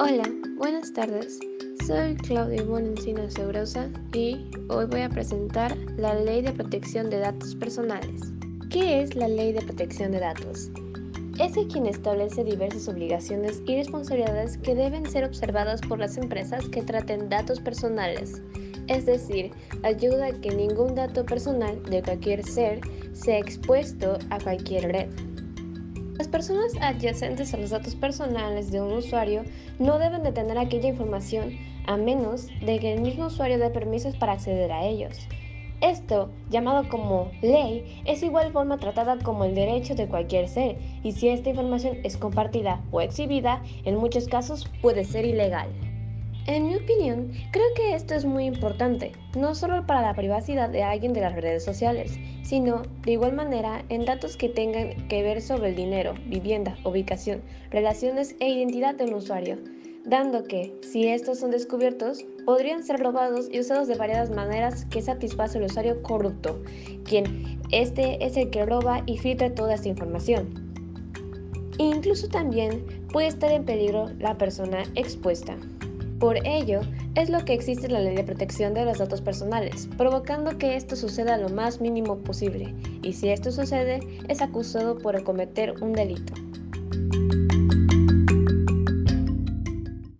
Hola, buenas tardes. Soy Claudia Ivonne Encina y hoy voy a presentar la Ley de Protección de Datos Personales. ¿Qué es la Ley de Protección de Datos? Es de quien establece diversas obligaciones y responsabilidades que deben ser observadas por las empresas que traten datos personales. Es decir, ayuda a que ningún dato personal de cualquier ser sea expuesto a cualquier red. Las personas adyacentes a los datos personales de un usuario no deben de tener aquella información a menos de que el mismo usuario dé permisos para acceder a ellos. Esto, llamado como ley, es igual forma tratada como el derecho de cualquier ser, y si esta información es compartida o exhibida, en muchos casos puede ser ilegal. En mi opinión, creo que esto es muy importante, no solo para la privacidad de alguien de las redes sociales, sino de igual manera en datos que tengan que ver sobre el dinero, vivienda, ubicación, relaciones e identidad del usuario, dando que, si estos son descubiertos, podrían ser robados y usados de variadas maneras que satisface al usuario corrupto, quien este es el que roba y filtra toda esta información. Incluso también puede estar en peligro la persona expuesta. Por ello, es lo que existe la ley de protección de los datos personales, provocando que esto suceda lo más mínimo posible, y si esto sucede, es acusado por cometer un delito.